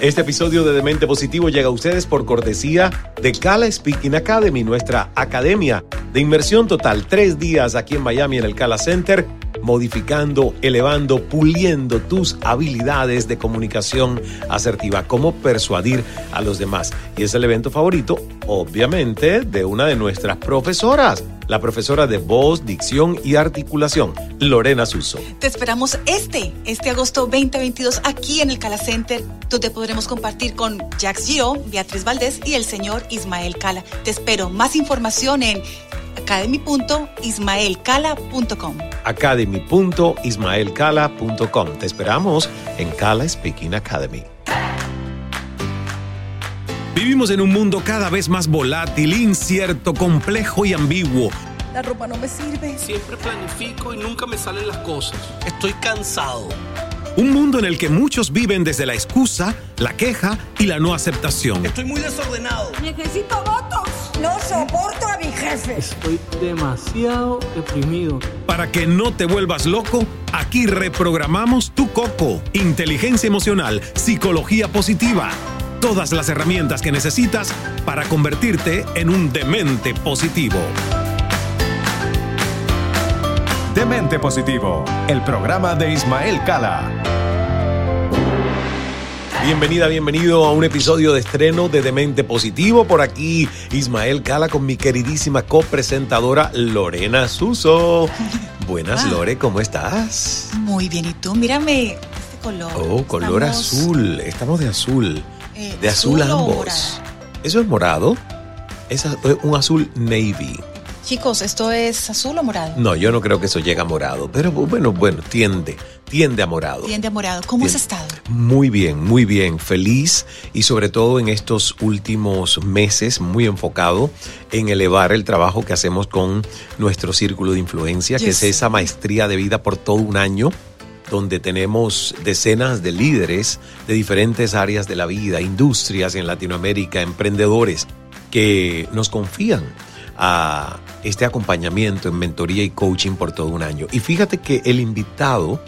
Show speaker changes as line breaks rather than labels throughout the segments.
Este episodio de Demente Positivo llega a ustedes por cortesía de Cala Speaking Academy, nuestra academia de inmersión total. Tres días aquí en Miami en el Cala Center, modificando, elevando, puliendo tus habilidades de comunicación asertiva, cómo persuadir a los demás. Y es el evento favorito, obviamente, de una de nuestras profesoras la profesora de voz, dicción y articulación, Lorena Suso.
Te esperamos este, este agosto 2022 aquí en el Cala Center, donde podremos compartir con Jax Gio, Beatriz Valdés y el señor Ismael Cala. Te espero. Más información en academy.ismaelcala.com.
Academy.ismaelcala.com. Te esperamos en Cala Speaking Academy. Vivimos en un mundo cada vez más volátil, incierto, complejo y ambiguo.
La ropa no me sirve.
Siempre planifico y nunca me salen las cosas. Estoy cansado.
Un mundo en el que muchos viven desde la excusa, la queja y la no aceptación.
Estoy muy desordenado.
Necesito votos. No soporto a mi jefe.
Estoy demasiado deprimido.
Para que no te vuelvas loco, aquí reprogramamos tu coco. Inteligencia emocional, psicología positiva todas las herramientas que necesitas para convertirte en un demente positivo.
Demente Positivo, el programa de Ismael Cala.
Bienvenida, bienvenido a un episodio de estreno de Demente Positivo. Por aquí Ismael Cala con mi queridísima copresentadora Lorena Suso. Buenas, Lore, ¿cómo estás?
Muy bien, ¿y tú? Mírame este color.
Oh, color
Estamos-
azul. Estamos de azul.
Eh,
De azul,
azul
ambos. ¿Eso es morado? Es a- un azul navy.
Chicos, ¿esto es azul o morado?
No, yo no creo que eso llegue a morado, pero bueno, bueno, tiende, tiende a morado.
Tiende a morado. ¿Cómo has estado?
Muy bien, muy bien, feliz y sobre todo en estos últimos meses muy enfocado en elevar el trabajo que hacemos con nuestro círculo de influencia, que es esa maestría de vida por todo un año donde tenemos decenas de líderes de diferentes áreas de la vida, industrias en Latinoamérica, emprendedores que nos confían a este acompañamiento en mentoría y coaching por todo un año. Y fíjate que el invitado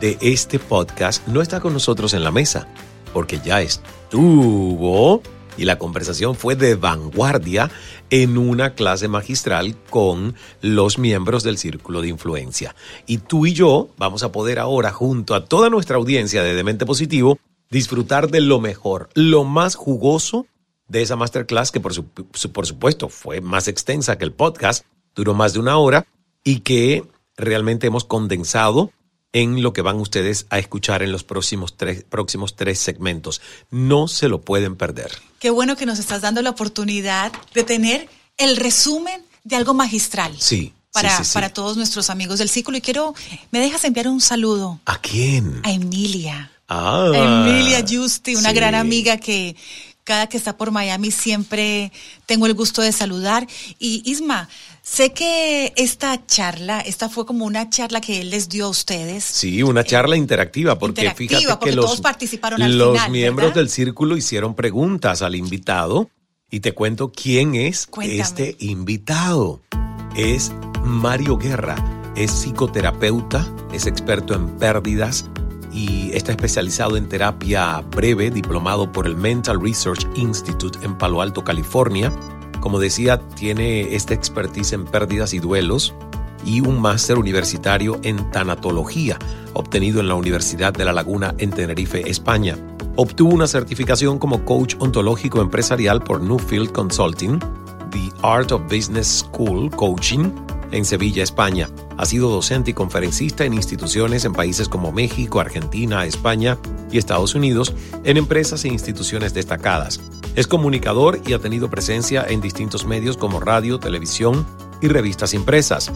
de este podcast no está con nosotros en la mesa, porque ya estuvo y la conversación fue de vanguardia en una clase magistral con los miembros del Círculo de Influencia. Y tú y yo vamos a poder ahora, junto a toda nuestra audiencia de Demente Positivo, disfrutar de lo mejor, lo más jugoso de esa masterclass que por, su- por supuesto fue más extensa que el podcast, duró más de una hora y que realmente hemos condensado en lo que van ustedes a escuchar en los próximos tres, próximos tres segmentos. No se lo pueden perder.
Qué bueno que nos estás dando la oportunidad de tener el resumen de algo magistral.
Sí.
Para,
sí, sí, sí.
para todos nuestros amigos del círculo. Y quiero, ¿me dejas enviar un saludo
¿A quién?
a Emilia?
Ah,
Emilia Justi, una gran amiga que cada que está por Miami siempre tengo el gusto de saludar. Y Isma, Sé que esta charla, esta fue como una charla que él les dio a ustedes.
Sí, una charla interactiva, porque
interactiva,
fíjate
porque
que los,
todos participaron al
los
final,
miembros
¿verdad?
del círculo hicieron preguntas al invitado y te cuento quién es
Cuéntame.
este invitado. Es Mario Guerra, es psicoterapeuta, es experto en pérdidas y está especializado en terapia breve, diplomado por el Mental Research Institute en Palo Alto, California. Como decía, tiene esta expertise en pérdidas y duelos y un máster universitario en tanatología, obtenido en la Universidad de La Laguna en Tenerife, España. Obtuvo una certificación como coach ontológico empresarial por Newfield Consulting, The Art of Business School Coaching en Sevilla, España. Ha sido docente y conferencista en instituciones en países como México, Argentina, España y Estados Unidos, en empresas e instituciones destacadas. Es comunicador y ha tenido presencia en distintos medios como radio, televisión y revistas impresas.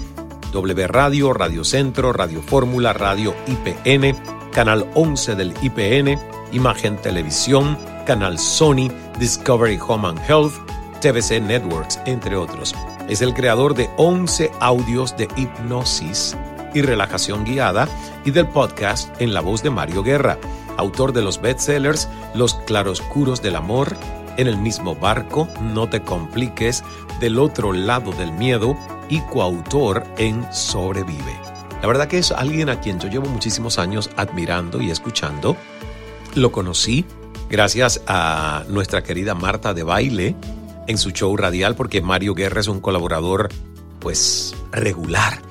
W Radio, Radio Centro, Radio Fórmula, Radio IPN, Canal 11 del IPN, Imagen Televisión, Canal Sony, Discovery Home and Health, TVC Networks, entre otros. Es el creador de 11 audios de hipnosis y relajación guiada y del podcast En la voz de Mario Guerra, autor de los bestsellers Los claroscuros del amor, En el mismo barco, No te compliques, Del otro lado del miedo y coautor en Sobrevive. La verdad que es alguien a quien yo llevo muchísimos años admirando y escuchando. Lo conocí gracias a nuestra querida Marta de Baile en su show radial porque Mario Guerra es un colaborador pues regular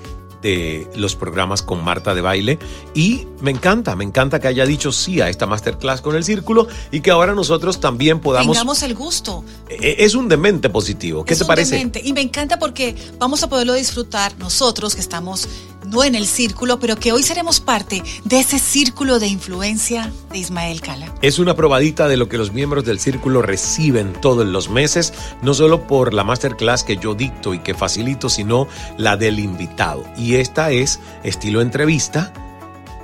de los programas con Marta de Baile y me encanta, me encanta que haya dicho sí a esta masterclass con el círculo y que ahora nosotros también podamos...
Tengamos el gusto.
Eh, Es un demente positivo, ¿qué
Es
te
un
parece?
demente. Y me encanta porque vamos a poderlo disfrutar nosotros que estamos no en el círculo, pero que hoy seremos parte de ese círculo de influencia de Ismael Cala.
Es una probadita de lo que los miembros del círculo reciben todos los meses, no solo por la masterclass que yo dicto y que facilito, sino la del invitado. Y esta es estilo entrevista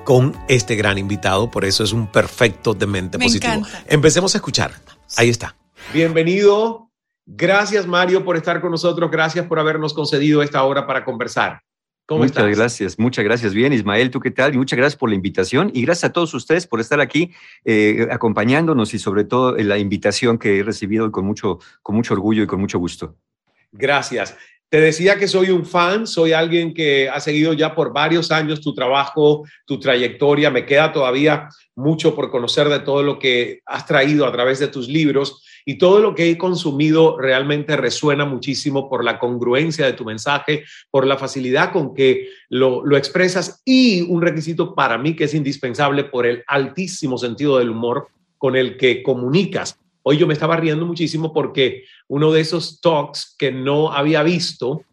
con este gran invitado, por eso es un perfecto demente
Me
positivo.
encanta.
Empecemos a escuchar. Ahí está. Bienvenido. Gracias Mario por estar con nosotros. Gracias por habernos concedido esta hora para conversar. ¿Cómo
muchas
estás?
gracias, muchas gracias. Bien, Ismael, ¿tú qué tal? Y muchas gracias por la invitación y gracias a todos ustedes por estar aquí eh, acompañándonos y sobre todo en la invitación que he recibido con mucho, con mucho orgullo y con mucho gusto.
Gracias. Te decía que soy un fan, soy alguien que ha seguido ya por varios años tu trabajo, tu trayectoria. Me queda todavía mucho por conocer de todo lo que has traído a través de tus libros y todo lo que he consumido realmente resuena muchísimo por la congruencia de tu mensaje, por la facilidad con que lo, expresas y un requisito para mí que es indispensable por el altísimo sentido del humor con el que comunicas. Hoy yo me estaba riendo muchísimo porque uno de esos talks que no había visto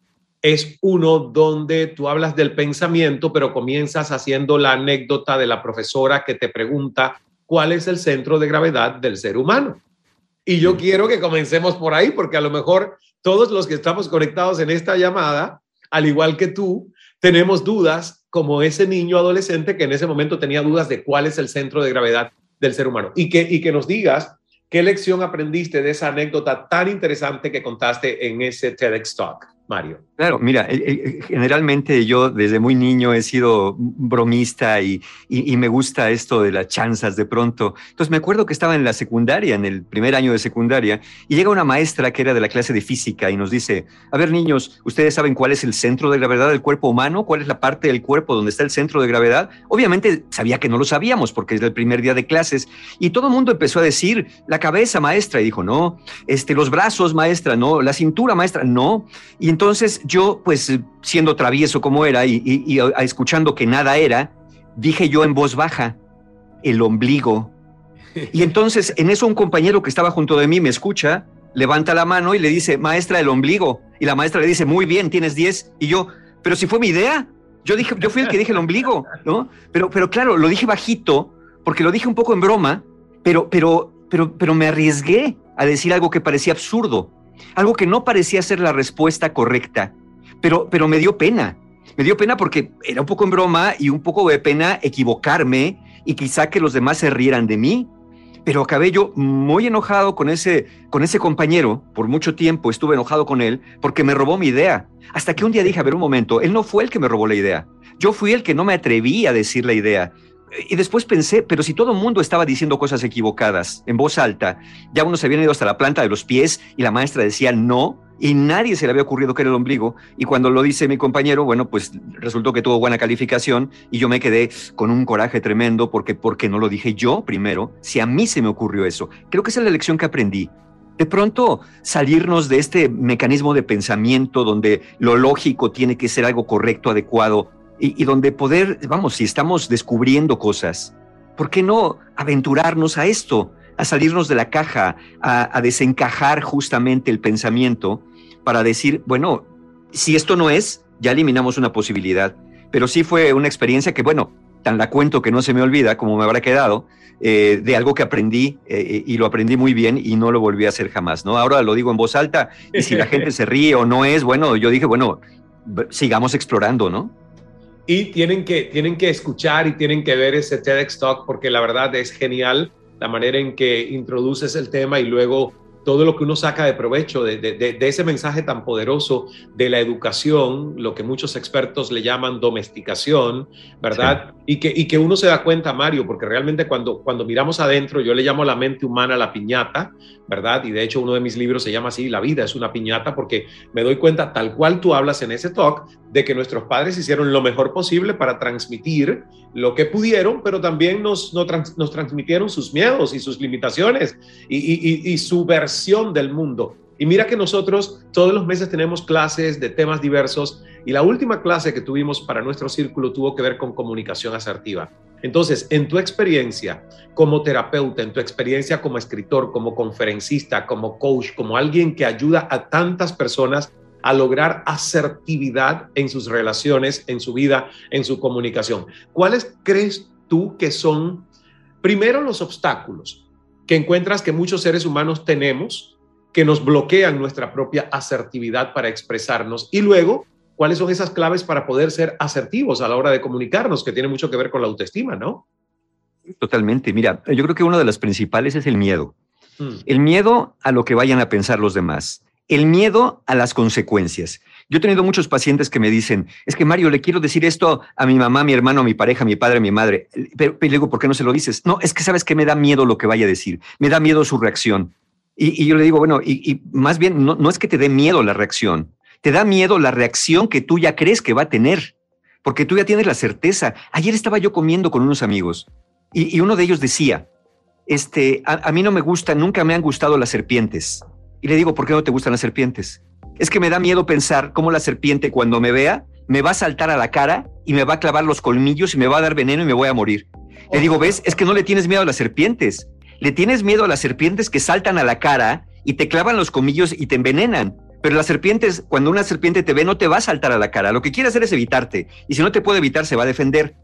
es uno donde tú hablas del pensamiento, pero comienzas haciendo la anécdota de la profesora que te pregunta cuál es el centro de gravedad del ser humano. Y yo quiero que comencemos por ahí, porque a lo mejor todos los que estamos conectados en esta llamada, al igual que tú, tenemos dudas como ese niño adolescente que en ese momento tenía dudas de cuál es el centro de gravedad del ser humano. Y que, y que nos digas qué lección aprendiste de esa anécdota tan interesante que contaste en ese TEDx Talk, Mario.
Claro, mira, generalmente yo desde muy niño he sido bromista y, y, y, me gusta esto de las chanzas de pronto. Entonces me acuerdo que estaba en la secundaria, en el primer año de secundaria, y llega una maestra que era de la clase de física y nos dice, a ver niños, ¿ustedes saben cuál es el centro de gravedad del cuerpo humano? ¿Cuál es la parte del cuerpo donde está el centro de gravedad? Obviamente sabía que no lo sabíamos porque era el primer día de clases y todo el mundo empezó a decir, la cabeza maestra, y dijo, no, este, los brazos maestra, no, la cintura maestra, no. Y entonces yo, pues siendo travieso como era y, y, y, escuchando que nada era, dije yo en voz baja, el ombligo. Y entonces en eso un compañero que estaba junto de mí me escucha, levanta la mano y le dice, maestra, el ombligo. Y la maestra le dice, muy bien, tienes 10. Y yo, pero si fue mi idea. Yo, dije, yo fui el que dije el ombligo, ¿no? Pero, pero claro, lo dije bajito, porque lo dije un poco en broma, pero, pero, pero, pero me arriesgué a decir algo que parecía absurdo, algo que no parecía ser la respuesta correcta pero, pero me dio pena. Me dio pena porque era un poco en broma y un poco de pena equivocarme y quizá que los demás se rieran de mí. Pero acabé yo muy enojado con ese, con ese compañero, por mucho tiempo estuve enojado con él porque me robó mi idea. Hasta que un día dije, a ver un momento, él no fue el que me robó la idea. Yo fui el que no me atreví a decir la idea. Y después pensé, pero si todo el mundo estaba diciendo cosas equivocadas en voz alta, ya unos se habían ido hasta la planta de los pies y la maestra decía no, y nadie se le había ocurrido que era el ombligo. Y cuando lo dice mi compañero, bueno, pues resultó que tuvo buena calificación y yo me quedé con un coraje tremendo porque, porque no lo dije yo primero, si a mí se me ocurrió eso. Creo que esa es la lección que aprendí. De pronto salirnos de este mecanismo de pensamiento donde lo lógico tiene que ser algo correcto, adecuado, y, donde poder, vamos, si estamos descubriendo cosas, ¿por qué no aventurarnos a esto? a salirnos de la caja, a, desencajar justamente el pensamiento para decir, bueno, si esto no es, ya eliminamos una posibilidad. Pero sí fue una experiencia que, bueno, tan la cuento que no se me olvida, como me habrá quedado, eh, de algo que aprendí eh, y lo aprendí muy bien y no lo volví a hacer jamás, ¿no? Ahora lo digo en voz alta y si la gente se ríe o no es, bueno, yo dije, bueno, sigamos explorando, ¿no?
Y tienen que, tienen que escuchar y tienen que ver ese TEDx Talk porque la verdad es genial la manera en que introduces el tema y luego todo lo que uno saca de provecho de, ese mensaje tan poderoso de la educación, lo que muchos expertos le llaman domesticación, ¿verdad? Y, que, y que uno se da cuenta, Mario, porque realmente cuando, cuando miramos adentro, yo le llamo a la mente humana la piñata, ¿verdad? Y de hecho uno de mis libros se llama así, La vida es una piñata, porque me doy cuenta, tal cual tú hablas en ese talk, de que nuestros padres hicieron lo mejor posible para transmitir lo que pudieron, pero también nos, nos, transmitieron sus miedos y sus limitaciones y, y, y su versión del mundo. Y mira que nosotros todos los meses tenemos clases de temas diversos y la última clase que tuvimos para nuestro círculo tuvo que ver con comunicación asertiva. Entonces, en tu experiencia como terapeuta, en tu experiencia como escritor, como conferencista, como coach, como alguien que ayuda a tantas personas a lograr asertividad en sus relaciones, en su vida, en su comunicación. ¿Cuáles crees tú que son, primero, los obstáculos que encuentras que muchos seres humanos tenemos que nos bloquean nuestra propia asertividad para expresarnos? Y luego, ¿cuáles son esas claves para poder ser asertivos a la hora de comunicarnos, que tiene mucho que ver con la autoestima, ¿no?
Totalmente. Mira, yo creo que una de las principales es el miedo. Mm. El miedo a lo que vayan a pensar los demás el miedo a las consecuencias. Yo he tenido muchos pacientes que me dicen, es que Mario, le quiero decir esto a mi mamá, a mi hermano, a mi pareja, a mi padre, a mi madre. Pero, le digo, ¿por qué no se lo dices? No, es que sabes que me da miedo lo que vaya a decir, me da miedo su reacción. Y, yo le digo, bueno, y, más bien, no, es que te dé miedo la reacción, te da miedo la reacción que tú ya crees que va a tener, porque tú ya tienes la certeza. Ayer estaba yo comiendo con unos amigos y, uno de ellos decía, este, a mí no me gusta, nunca me han gustado las serpientes. Y le digo, ¿por qué no te gustan las serpientes? Es que me da miedo pensar cómo la serpiente cuando me vea me va a saltar a la cara y me va a clavar los colmillos y me va a dar veneno y me voy a morir. Le digo, ¿ves? Es que no le tienes miedo a las serpientes. Le tienes miedo a las serpientes que saltan a la cara y te clavan los colmillos y te envenenan. Pero las serpientes, cuando una serpiente te ve, no te va a saltar a la cara. Lo que quiere hacer es evitarte. Y si no te puede evitar, se va a defender.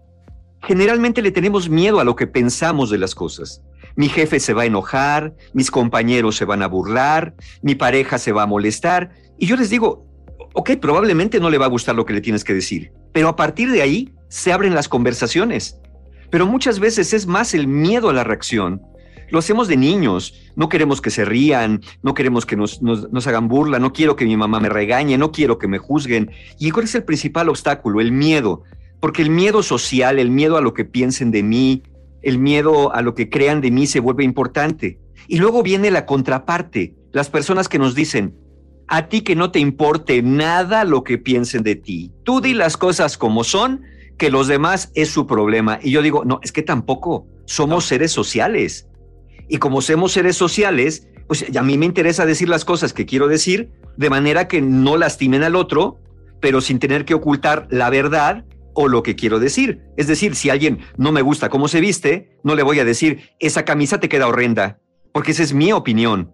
Generalmente le tenemos miedo a lo que pensamos de las cosas mi jefe se va a enojar, mis compañeros se van a burlar, mi pareja se va a molestar. Y yo les digo, ok, probablemente no le va a gustar lo que le tienes que decir, pero a partir de ahí se abren las conversaciones. Pero muchas veces es más el miedo a la reacción. Lo hacemos de niños, no queremos que se rían, no queremos que nos, nos, hagan burla, no quiero que mi mamá me regañe, no quiero que me juzguen. ¿Y cuál es el principal obstáculo? El miedo. Porque el miedo social, el miedo a lo que piensen de mí, el miedo a lo que crean de mí se vuelve importante. Y luego viene la contraparte, las personas que nos dicen, a ti que no te importe nada lo que piensen de ti, tú di las cosas como son, que los demás es su problema. Y yo digo, no, es que tampoco, somos seres sociales. Y como somos seres sociales, pues a mí me interesa decir las cosas que quiero decir de manera que no lastimen al otro, pero sin tener que ocultar la verdad o lo que quiero decir. Es decir, si alguien no me gusta cómo se viste, no le voy a decir, esa camisa te queda horrenda, porque esa es mi opinión.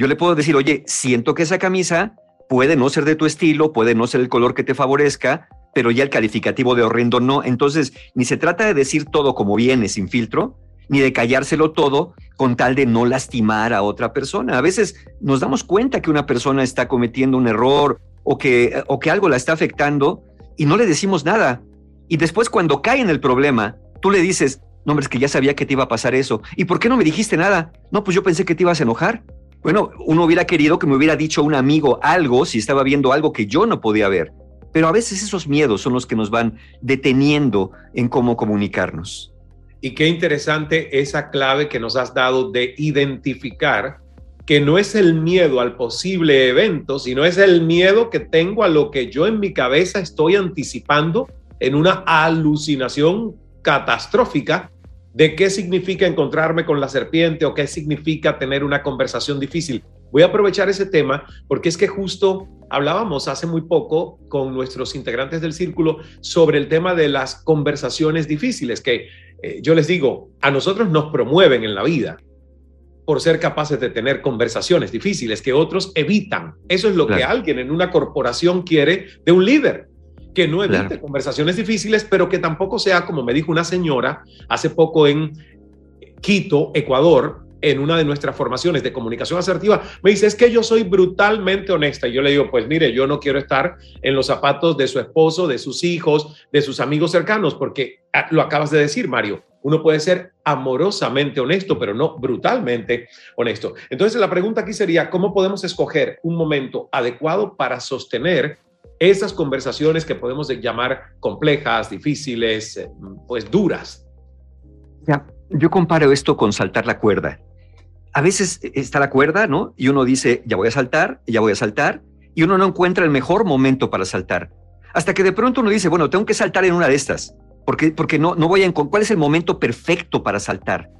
Yo le puedo decir, oye, siento que esa camisa puede no ser de tu estilo, puede no ser el color que te favorezca, pero ya el calificativo de horrendo no. Entonces, ni se trata de decir todo como viene, sin filtro, ni de callárselo todo con tal de no lastimar a otra persona. A veces nos damos cuenta que una persona está cometiendo un error o que, o que algo la está afectando y no le decimos nada. Y después cuando cae en el problema, tú le dices, No, hombre, es que ya sabía que te iba a pasar eso. ¿Y por qué no me dijiste nada? No, pues yo pensé que te ibas a enojar. Bueno, uno hubiera querido que me hubiera dicho un amigo algo si estaba viendo algo que yo no podía ver. Pero a veces esos miedos son los que nos van deteniendo en cómo comunicarnos.
Y qué interesante esa clave que nos has dado de identificar que no es el miedo al posible evento, sino es el miedo que tengo a lo que yo en mi cabeza estoy anticipando en una alucinación catastrófica de qué significa encontrarme con la serpiente o qué significa tener una conversación difícil. Voy a aprovechar ese tema porque es que justo hablábamos hace muy poco con nuestros integrantes del círculo sobre el tema de las conversaciones difíciles, que eh, yo les digo, a nosotros nos promueven en la vida por ser capaces de tener conversaciones difíciles que otros evitan. Eso es lo que alguien en una corporación quiere de un líder que no evite conversaciones difíciles, pero que tampoco sea, como me dijo una señora hace poco en Quito, Ecuador, en una de nuestras formaciones de comunicación asertiva, me dice, es que yo soy brutalmente honesta. Y yo le digo, pues mire, yo no quiero estar en los zapatos de su esposo, de sus hijos, de sus amigos cercanos, porque ah, lo acabas de decir, Mario, uno puede ser amorosamente honesto, pero no brutalmente honesto. Entonces la pregunta aquí sería, ¿cómo podemos escoger un momento adecuado para sostener esas conversaciones que podemos llamar complejas, difíciles, eh, pues duras.
Yo comparo esto con saltar la cuerda. A veces está la cuerda, ¿no? Y uno dice, ya voy a saltar, ya voy a saltar, y uno no encuentra el mejor momento para saltar. Hasta que de pronto uno dice, bueno, tengo que saltar en una de estas, porque, porque no, no voy a encontrar cuál es el momento perfecto para saltar.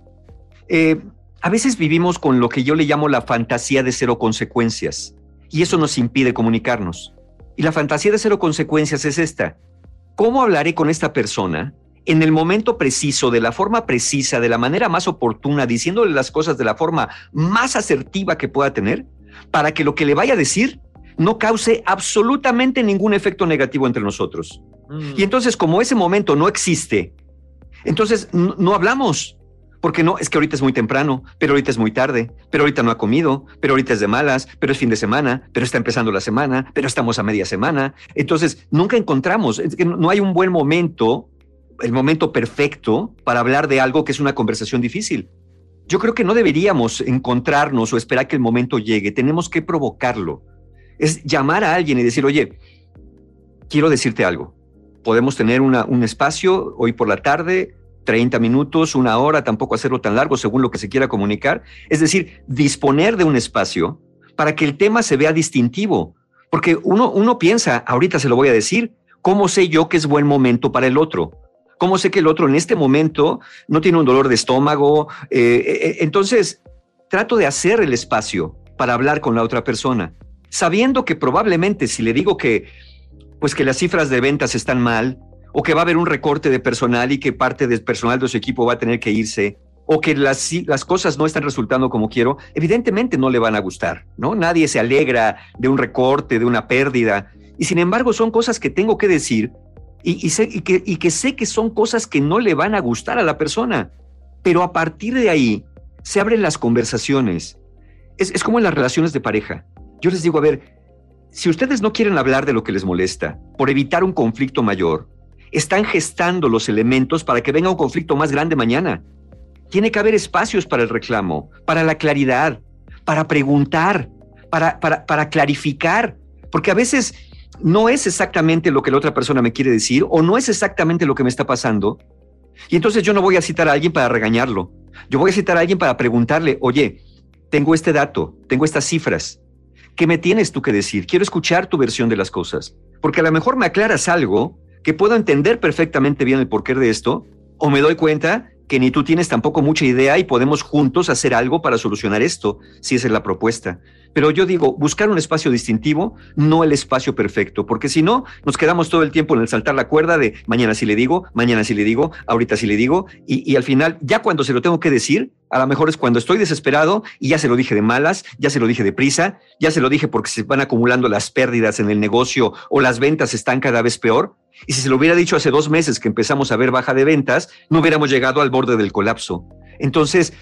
Eh, a veces vivimos con lo que yo le llamo la fantasía de cero consecuencias, y eso nos impide comunicarnos. Y la fantasía de cero consecuencias es esta. ¿Cómo hablaré con esta persona en el momento preciso, de la forma precisa, de la manera más oportuna, diciéndole las cosas de la forma más asertiva que pueda tener, para que lo que le vaya a decir no cause absolutamente ningún efecto negativo entre nosotros? Mm. Y entonces, como ese momento no existe, entonces no hablamos, porque no, es que ahorita es muy temprano, pero ahorita es muy tarde, pero ahorita no ha comido, pero ahorita es de malas, pero es fin de semana, pero está empezando la semana, pero estamos a media semana. Entonces, nunca encontramos, que no hay un buen momento, el momento perfecto para hablar de algo que es una conversación difícil. Yo creo que no deberíamos encontrarnos o esperar que el momento llegue, tenemos que provocarlo. Es llamar a alguien y decir, oye, quiero decirte algo. Podemos tener un espacio hoy por la tarde, 30 minutos, una hora, tampoco hacerlo tan largo según lo que se quiera comunicar. Es decir, disponer de un espacio para que el tema se vea distintivo. Porque uno, uno piensa, ahorita se lo voy a decir, ¿cómo sé yo que es buen momento para el otro? ¿Cómo sé que el otro en este momento no tiene un dolor de estómago? Eh, eh, eh, entonces, trato de hacer el espacio para hablar con la otra persona, sabiendo que probablemente si le digo que, pues que las cifras de ventas están mal, o que va a haber un recorte de personal y que parte del personal de su equipo va a tener que irse, o que las, cosas no están resultando como quiero, evidentemente no le van a gustar, ¿no? Nadie se alegra de un recorte, de una pérdida, y sin embargo son cosas que tengo que decir y, que, sé que son cosas que no le van a gustar a la persona, pero a partir de ahí se abren las conversaciones. Es, es como en las relaciones de pareja. Yo les digo, a ver, si ustedes no quieren hablar de lo que les molesta por evitar un conflicto mayor, están gestando los elementos para que venga un conflicto más grande mañana. Tiene que haber espacios para el reclamo, para la claridad, para preguntar, para, para, clarificar, porque a veces no es exactamente lo que la otra persona me quiere decir o no es exactamente lo que me está pasando. Y entonces yo no voy a citar a alguien para regañarlo. Yo voy a citar a alguien para preguntarle, oye, tengo este dato, tengo estas cifras. ¿Qué me tienes tú que decir? Quiero escuchar tu versión de las cosas. Porque a lo mejor me aclaras algo que puedo entender perfectamente bien el porqué de esto, o me doy cuenta que ni tú tienes tampoco mucha idea y podemos juntos hacer algo para solucionar esto, si esa es la propuesta. Pero yo digo, buscar un espacio distintivo, no el espacio perfecto, porque si no, nos quedamos todo el tiempo en el saltar la cuerda de mañana sí le digo, mañana sí le digo, ahorita sí le digo, y, al final, ya cuando se lo tengo que decir, a lo mejor es cuando estoy desesperado y ya se lo dije de malas, ya se lo dije de prisa, ya se lo dije porque se van acumulando las pérdidas en el negocio o las ventas están cada vez peor. Y si se lo hubiera dicho hace dos meses que empezamos a ver baja de ventas, no hubiéramos llegado al borde del colapso. Entonces,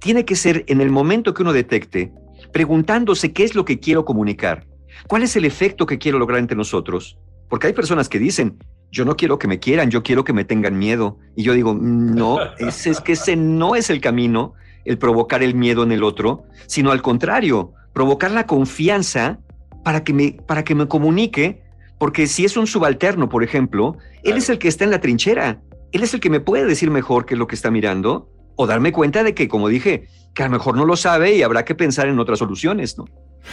tiene que ser en el momento que uno detecte preguntándose qué es lo que quiero comunicar, cuál es el efecto que quiero lograr entre nosotros. Porque hay personas que dicen, yo no quiero que me quieran, yo quiero que me tengan miedo. Y yo digo, no, ese, es que ese no es el camino, el provocar el miedo en el otro, sino al contrario, provocar la confianza para que me, para que me comunique, porque si es un subalterno, por ejemplo, él es el que está en la trinchera, él es el que me puede decir mejor qué es lo que está mirando, o darme cuenta de que, como dije, que a lo mejor no lo sabe y habrá que pensar en otras soluciones, ¿no?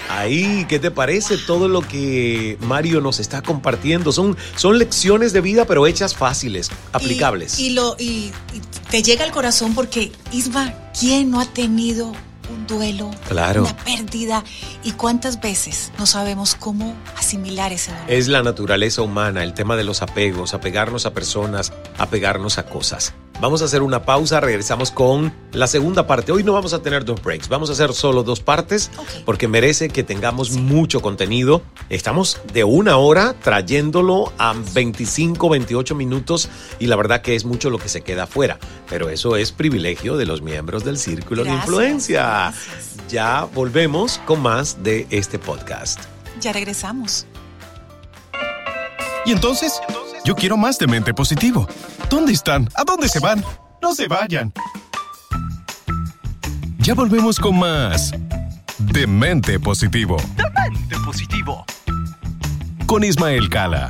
Ahí, ¿qué te parece todo lo que Mario nos está compartiendo? Son, son lecciones de vida, pero hechas fáciles, aplicables.
Y, lo, y, te llega al corazón porque, Isma, ¿quién no ha tenido un duelo,
claro.
una pérdida y cuántas veces no sabemos cómo asimilar ese dolor.
Es la naturaleza humana, el tema de los apegos, apegarnos a personas, apegarnos a cosas. Vamos a hacer una pausa, regresamos con la segunda parte. Hoy no vamos a tener dos breaks, vamos a hacer solo dos partes porque merece que tengamos mucho contenido. Estamos de una hora trayéndolo a 25, 28 minutos y la verdad que es mucho lo que se queda afuera, pero eso es privilegio de los miembros del Círculo de Influencia. Ya volvemos con más de este podcast.
Ya regresamos.
¿Y entonces? Yo quiero más de mente positivo. ¿Dónde están? ¿A dónde se van? No se vayan. Ya volvemos con más de mente positivo.
De mente positivo.
Con Ismael Cala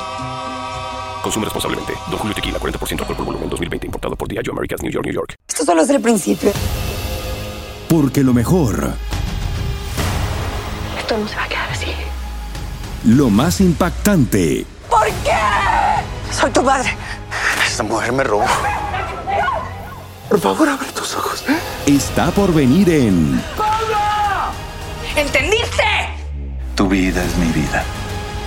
Consume responsablemente. Don Julio Tequila, 40% alcohol por volumen, 2020. Importado por Diageo Americas, New York, New York.
Esto solo es el principio.
Porque lo mejor...
Esto no se va a quedar así.
Lo más impactante...
¿Por qué? Soy tu padre.
Esta mujer me robó. Por favor, abre tus ojos.
Está por venir en...
¡Pablo! ¿Entendiste?
Tu vida es mi vida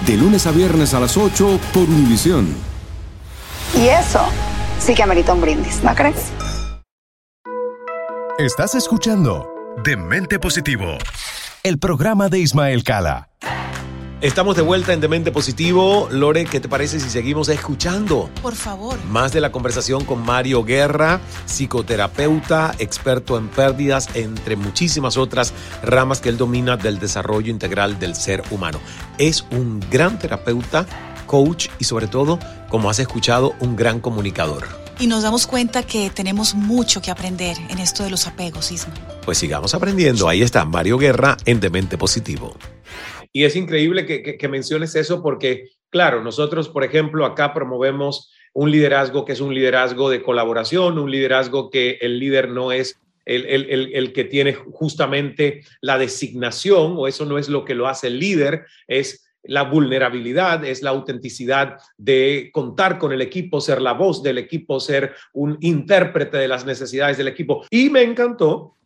de lunes a viernes a las 8 por Univisión.
Y eso sí que amerita un brindis, ¿no crees?
Estás escuchando Demente Positivo, el programa de Ismael Cala.
Estamos de vuelta en Demente Positivo. Lore, ¿qué te parece si seguimos escuchando?
Por favor.
Más de la conversación con Mario Guerra, psicoterapeuta, experto en pérdidas, entre muchísimas otras ramas que él domina del desarrollo integral del ser humano. Es un gran terapeuta, coach y sobre todo, como has escuchado, un gran comunicador.
Y nos damos cuenta que tenemos mucho que aprender en esto de los apegos, Isma.
Pues sigamos aprendiendo. Ahí está Mario Guerra en Demente Positivo. Y es increíble que, menciones eso porque, claro, nosotros, por ejemplo, acá promovemos un liderazgo que es un liderazgo de colaboración, un liderazgo que el líder no es el, el, que tiene justamente la designación, o eso no es lo que lo hace el líder, es la vulnerabilidad, es la autenticidad de contar con el equipo, ser la voz del equipo, ser un intérprete de las necesidades del equipo. Y me encantó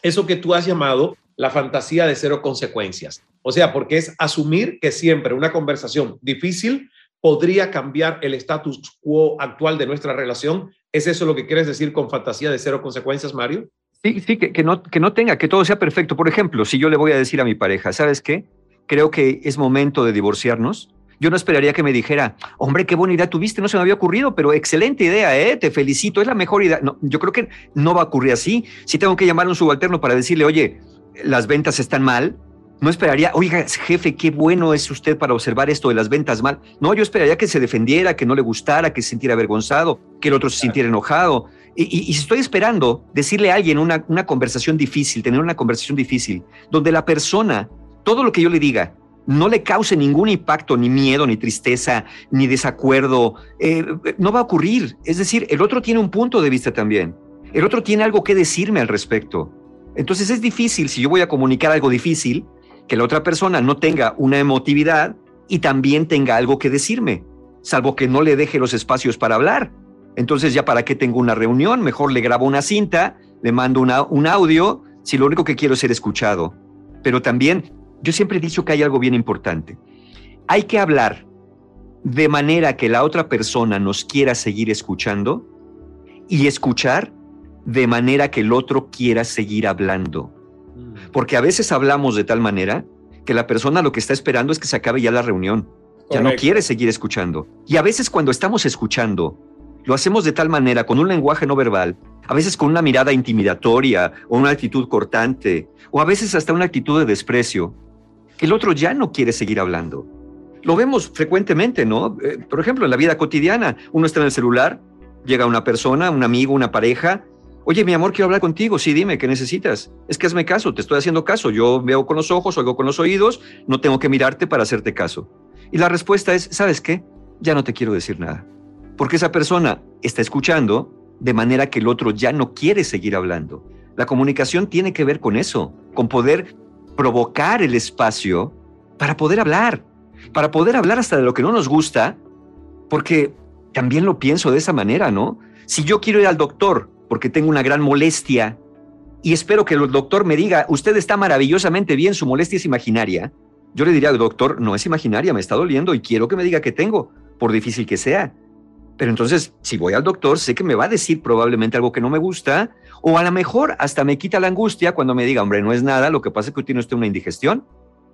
eso que tú has llamado la fantasía de cero consecuencias. O sea, porque es asumir que siempre una conversación difícil podría cambiar el status quo actual de nuestra relación. ¿Es eso lo que quieres decir con fantasía de cero consecuencias, Mario?
Sí, sí, que, no, que no tenga, que todo sea perfecto. Por ejemplo, si yo le voy a decir a mi pareja, ¿sabes qué? Creo que es momento de divorciarnos. Yo no esperaría que me dijera, hombre, qué buena idea tuviste, no se me había ocurrido, pero excelente idea, ¿eh? te felicito, es la mejor idea. No, yo creo que no va a ocurrir así. Si tengo que llamar a un subalterno para decirle, oye, las ventas están mal, no esperaría, oiga, jefe, qué bueno es usted para observar esto de las ventas mal. No, yo esperaría que se defendiera, que no le gustara, que se sintiera avergonzado, que el otro se sintiera enojado. Y, si estoy esperando decirle a alguien una, una conversación difícil, tener una conversación difícil, donde la persona, todo lo que yo le diga, no le cause ningún impacto, ni miedo, ni tristeza, ni desacuerdo, eh, no va a ocurrir. Es decir, el otro tiene un punto de vista también. El otro tiene algo que decirme al respecto. Entonces es difícil, si yo voy a comunicar algo difícil, que la otra persona no tenga una emotividad y también tenga algo que decirme, salvo que no le deje los espacios para hablar. Entonces ya para qué tengo una reunión, mejor le grabo una cinta, le mando un audio, si lo único que quiero es ser escuchado. Pero también, yo siempre he dicho que hay algo bien importante. Hay que hablar de manera que la otra persona nos quiera seguir escuchando y escuchar de manera que el otro quiera seguir hablando. Mm. Porque a veces hablamos de tal manera que la persona lo que está esperando es que se acabe ya la reunión. Ya no quiere seguir escuchando. Y a veces cuando estamos escuchando, lo hacemos de tal manera, con un lenguaje no verbal, a veces con una mirada intimidatoria o una actitud cortante, o a veces hasta una actitud de desprecio, que el otro ya no quiere seguir hablando. Lo vemos frecuentemente, ¿no? Eh, por ejemplo, en la vida cotidiana, uno está en el celular, llega una persona, un amigo, una pareja, Oye, mi amor, quiero hablar contigo. Sí, dime, ¿qué necesitas? Es que hazme caso, te estoy haciendo caso. Yo veo con los ojos, oigo con los oídos, no tengo que mirarte para hacerte caso. Y la respuesta es, ¿sabes qué? Ya no te quiero decir nada. Porque esa persona está escuchando de manera que el otro ya no quiere seguir hablando. La comunicación tiene que ver con eso, con poder provocar el espacio para poder hablar, para poder hablar hasta de lo que no nos gusta, porque también lo pienso de esa manera, ¿no? Si yo quiero ir al doctor porque tengo una gran molestia y espero que el doctor me diga, usted está maravillosamente bien, su molestia es imaginaria. Yo le diría, doctor, no es imaginaria, me está doliendo y quiero que me diga que tengo, por difícil que sea. Pero entonces, si voy al doctor, sé que me va a decir probablemente algo que no me gusta, o a lo mejor hasta me quita la angustia cuando me diga, hombre, no es nada, lo que pasa es que tiene usted una indigestión.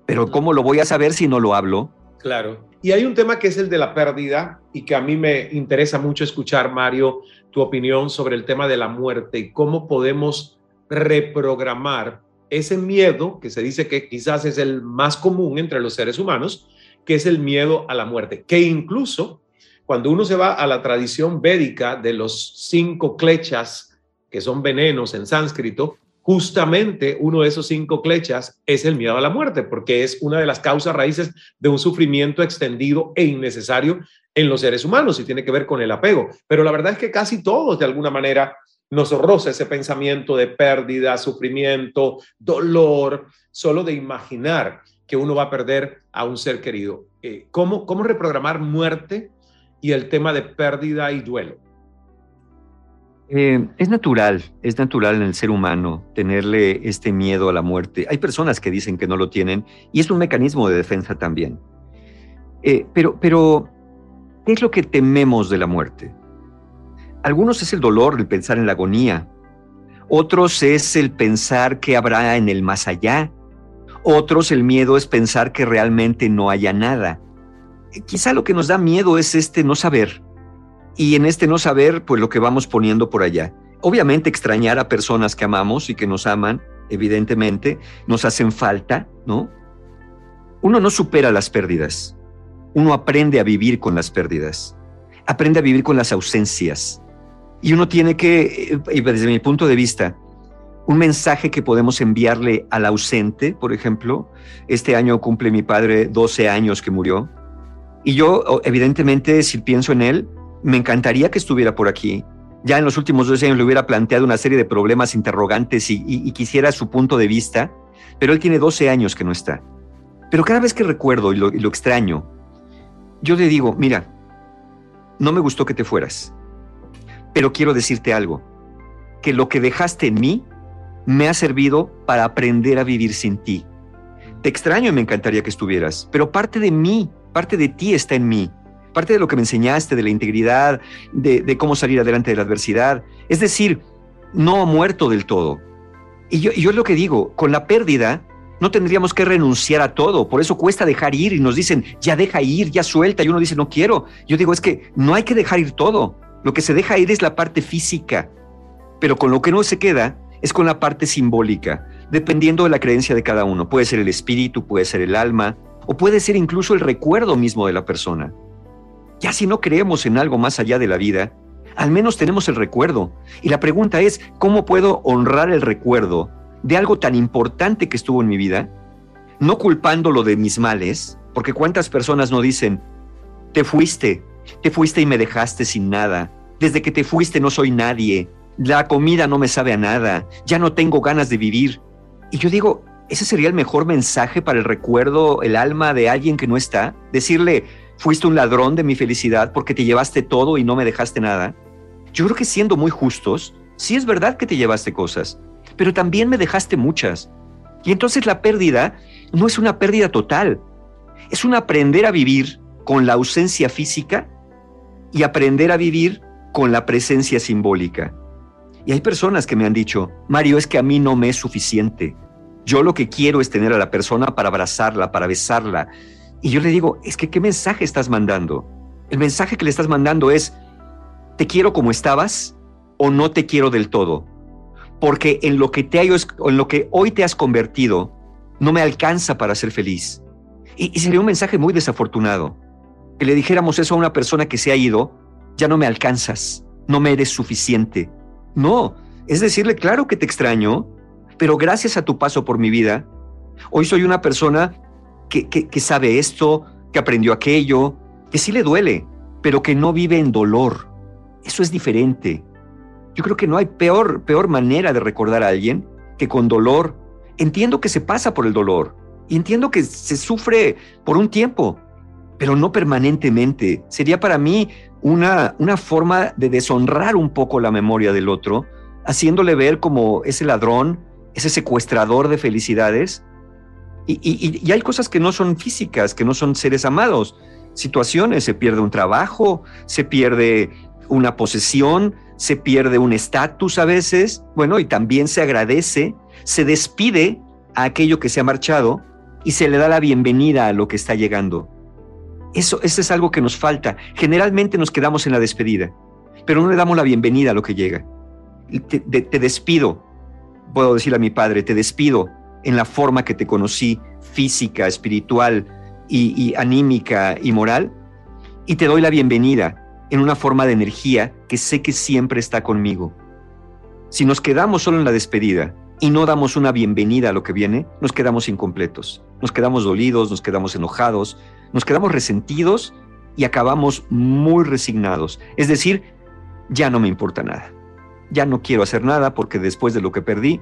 Pero ¿cómo lo voy a saber si no lo hablo?
Claro. Y hay un tema que es el de la pérdida y que a mí me interesa mucho escuchar, Mario, tu opinión sobre el tema de la muerte y cómo podemos reprogramar ese miedo que se dice que quizás es el más común entre los seres humanos, que es el miedo a la muerte, que incluso cuando uno se va a la tradición védica de los cinco klechas, que son venenos en sánscrito, justamente uno de esos cinco klechas es el miedo a la muerte, porque es una de las causas raíces de un sufrimiento extendido e innecesario en los seres humanos y tiene que ver con el apego. Pero la verdad es que casi todos de alguna manera nos roza ese pensamiento de pérdida, sufrimiento, dolor, solo de imaginar que uno va a perder a un ser querido. Eh, ¿cómo, ¿Cómo reprogramar muerte y el tema de pérdida y duelo?
Eh, es natural, es natural en el ser humano tenerle este miedo a la muerte. Hay personas que dicen que no lo tienen y es un mecanismo de defensa también. Eh, pero, ¿qué es lo que tememos de la muerte? Algunos es el dolor, el pensar en la agonía. Otros es el pensar que habrá en el más allá. Otros el miedo es pensar que realmente no haya nada. Eh, quizá lo que nos da miedo es este no saber, y en este no saber, pues lo que vamos poniendo por allá. Obviamente extrañar a personas que amamos y que nos aman, evidentemente, nos hacen falta, ¿no? Uno no supera las pérdidas. Uno aprende a vivir con las pérdidas. Aprende a vivir con las ausencias. Y uno tiene que, eh, desde mi punto de vista, un mensaje que podemos enviarle al ausente, por ejemplo. Este año cumple mi padre 12 años que murió. Y yo, evidentemente, si pienso en él, me encantaría que estuviera por aquí. Ya en los últimos dos años le hubiera planteado una serie de problemas interrogantes y, quisiera su punto de vista, pero él tiene 12 años que no está. Pero cada vez que recuerdo lo, y lo extraño, yo le digo, mira, no me gustó que te fueras, pero quiero decirte algo, que lo que dejaste en mí me ha servido para aprender a vivir sin ti. Te extraño y me encantaría que estuvieras, pero parte de mí, parte de ti está en mí parte de lo que me enseñaste, de la integridad, de, cómo salir adelante de la adversidad. Es decir, no muerto del todo. Y yo, yo es lo que digo, con la pérdida no tendríamos que renunciar a todo, por eso cuesta dejar ir y nos dicen, ya deja ir, ya suelta, y uno dice, no quiero. Yo digo, es que no hay que dejar ir todo, lo que se deja ir es la parte física, pero con lo que no se queda es con la parte simbólica, dependiendo de la creencia de cada uno. Puede ser el espíritu, puede ser el alma, o puede ser incluso el recuerdo mismo de la persona. Ya si no creemos en algo más allá de la vida, al menos tenemos el recuerdo. Y la pregunta es, ¿cómo puedo honrar el recuerdo de algo tan importante que estuvo en mi vida? No culpándolo de mis males, porque cuántas personas no dicen, te fuiste, te fuiste y me dejaste sin nada, desde que te fuiste no soy nadie, la comida no me sabe a nada, ya no tengo ganas de vivir. Y yo digo, ¿ese sería el mejor mensaje para el recuerdo, el alma de alguien que no está? Decirle, fuiste un ladrón de mi felicidad porque te llevaste todo y no me dejaste nada. Yo creo que siendo muy justos, sí es verdad que te llevaste cosas, pero también me dejaste muchas. Y entonces la pérdida no es una pérdida total, es un aprender a vivir con la ausencia física y aprender a vivir con la presencia simbólica. Y hay personas que me han dicho, Mario, es que a mí no me es suficiente. Yo lo que quiero es tener a la persona para abrazarla, para besarla. Y yo le digo, es que ¿qué mensaje estás mandando? El mensaje que le estás mandando es, te quiero como estabas o no te quiero del todo. Porque en lo que, te en lo que hoy te has convertido, no me alcanza para ser feliz. Y, y sería un mensaje muy desafortunado. Que le dijéramos eso a una persona que se ha ido, ya no me alcanzas, no me eres suficiente, no, es decirle, claro que te extraño, pero gracias a tu paso por mi vida, hoy soy una persona que, sabe esto, que aprendió aquello, que sí le duele, pero que no vive en dolor. Eso es diferente. Yo creo que no hay peor, peor manera de recordar a alguien que con dolor. Entiendo que se pasa por el dolor y entiendo que se sufre por un tiempo, pero no permanentemente. Sería para mí una, una forma de deshonrar un poco la memoria del otro, haciéndole ver como ese ladrón, ese secuestrador de felicidades. Y, hay cosas que no son físicas, que no son seres amados. Situaciones, se pierde un trabajo, se pierde una posesión, se pierde un estatus a veces. Bueno, y también se agradece, se despide a aquello que se ha marchado y se le da la bienvenida a lo que está llegando. Eso, es algo que nos falta. Generalmente nos quedamos en la despedida, pero no le damos la bienvenida a lo que llega. Te, te despido, puedo decir a mi padre, te despido en la forma que te conocí, física, espiritual y, anímica y moral, y te doy la bienvenida en una forma de energía que sé que siempre está conmigo. Si nos quedamos solo en la despedida y no damos una bienvenida a lo que viene, nos quedamos incompletos, nos quedamos dolidos, nos quedamos enojados, nos quedamos resentidos y acabamos muy resignados. Es decir, ya no me importa nada. Ya no quiero hacer nada porque después de lo que perdí,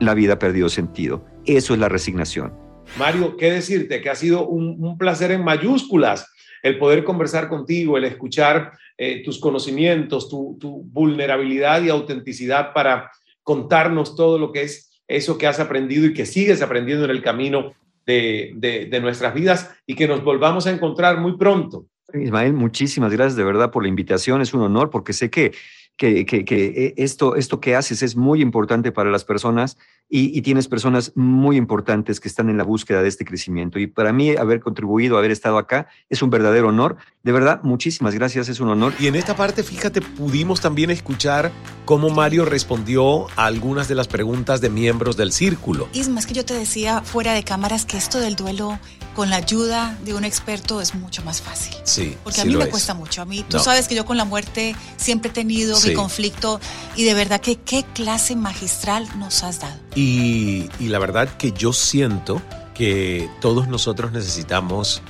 la vida ha perdido sentido. Eso es la resignación.
Mario, ¿qué decirte? Que ha sido un, placer en mayúsculas el poder conversar contigo, el escuchar eh, tus conocimientos, tu, tu vulnerabilidad y autenticidad para contarnos todo lo que es eso que has aprendido y que sigues aprendiendo en el camino de, nuestras vidas y que nos volvamos a encontrar muy pronto.
Ismael, muchísimas gracias de verdad por la invitación. Es un honor porque sé que, que, que, esto, esto que haces es muy importante para las personas y, tienes personas muy importantes que están en la búsqueda de este crecimiento. Y para mí haber contribuido, haber estado acá, es un verdadero honor. De verdad, muchísimas gracias, es un honor.
Y en esta parte, fíjate, pudimos también escuchar cómo Mario respondió a algunas de las preguntas de miembros del círculo.
Isma, es que yo te decía fuera de cámaras que esto del duelo con la ayuda de un experto es mucho más fácil.
Sí.
Porque a mí me cuesta mucho. A mí, tú sabes que yo con la muerte siempre he tenido mi conflicto y de verdad que qué clase magistral nos has dado.
Y, y la verdad que yo siento que todos nosotros necesitamos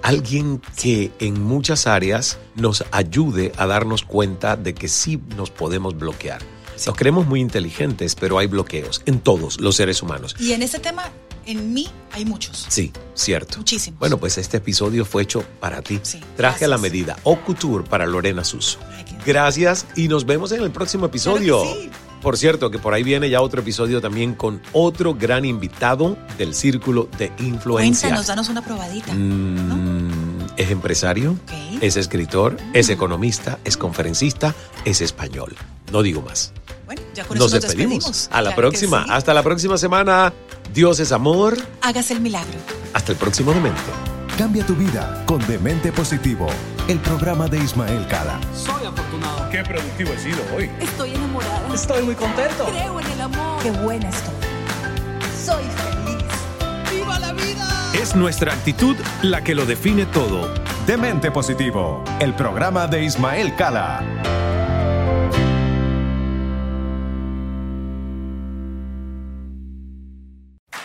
alguien que en muchas áreas nos ayude a darnos cuenta de que sí nos podemos bloquear. Nos creemos muy inteligentes, pero hay bloqueos en todos los seres humanos.
Y en ese tema en mí hay muchos.
Sí, cierto.
Muchísimos.
Bueno, pues este episodio fue hecho para ti. Sí, Traje a la medida O Couture para Lorena Suso. Gracias y nos vemos en el próximo episodio. Por cierto, que por ahí viene ya otro episodio también con otro gran invitado del Círculo de Influencia.
Cuéntanos, danos una probadita.
Mm, es empresario, es escritor, es economista, es conferencista, es español. No digo más.
Bueno, ya con nos, eso nos despedimos.
A la próxima. Hasta la próxima semana. Dios es amor.
Hágase el milagro.
Hasta el próximo Demente.
Cambia tu vida con Demente Positivo, el programa de Ismael Cala.
Soy afortunado.
Qué productivo he sido hoy.
Estoy enamorada.
Estoy muy contento.
Creo en el amor. Qué buena estoy. Soy feliz. ¡Viva la vida!
Es nuestra actitud la que lo define todo. Demente Positivo, el programa de Ismael Cala.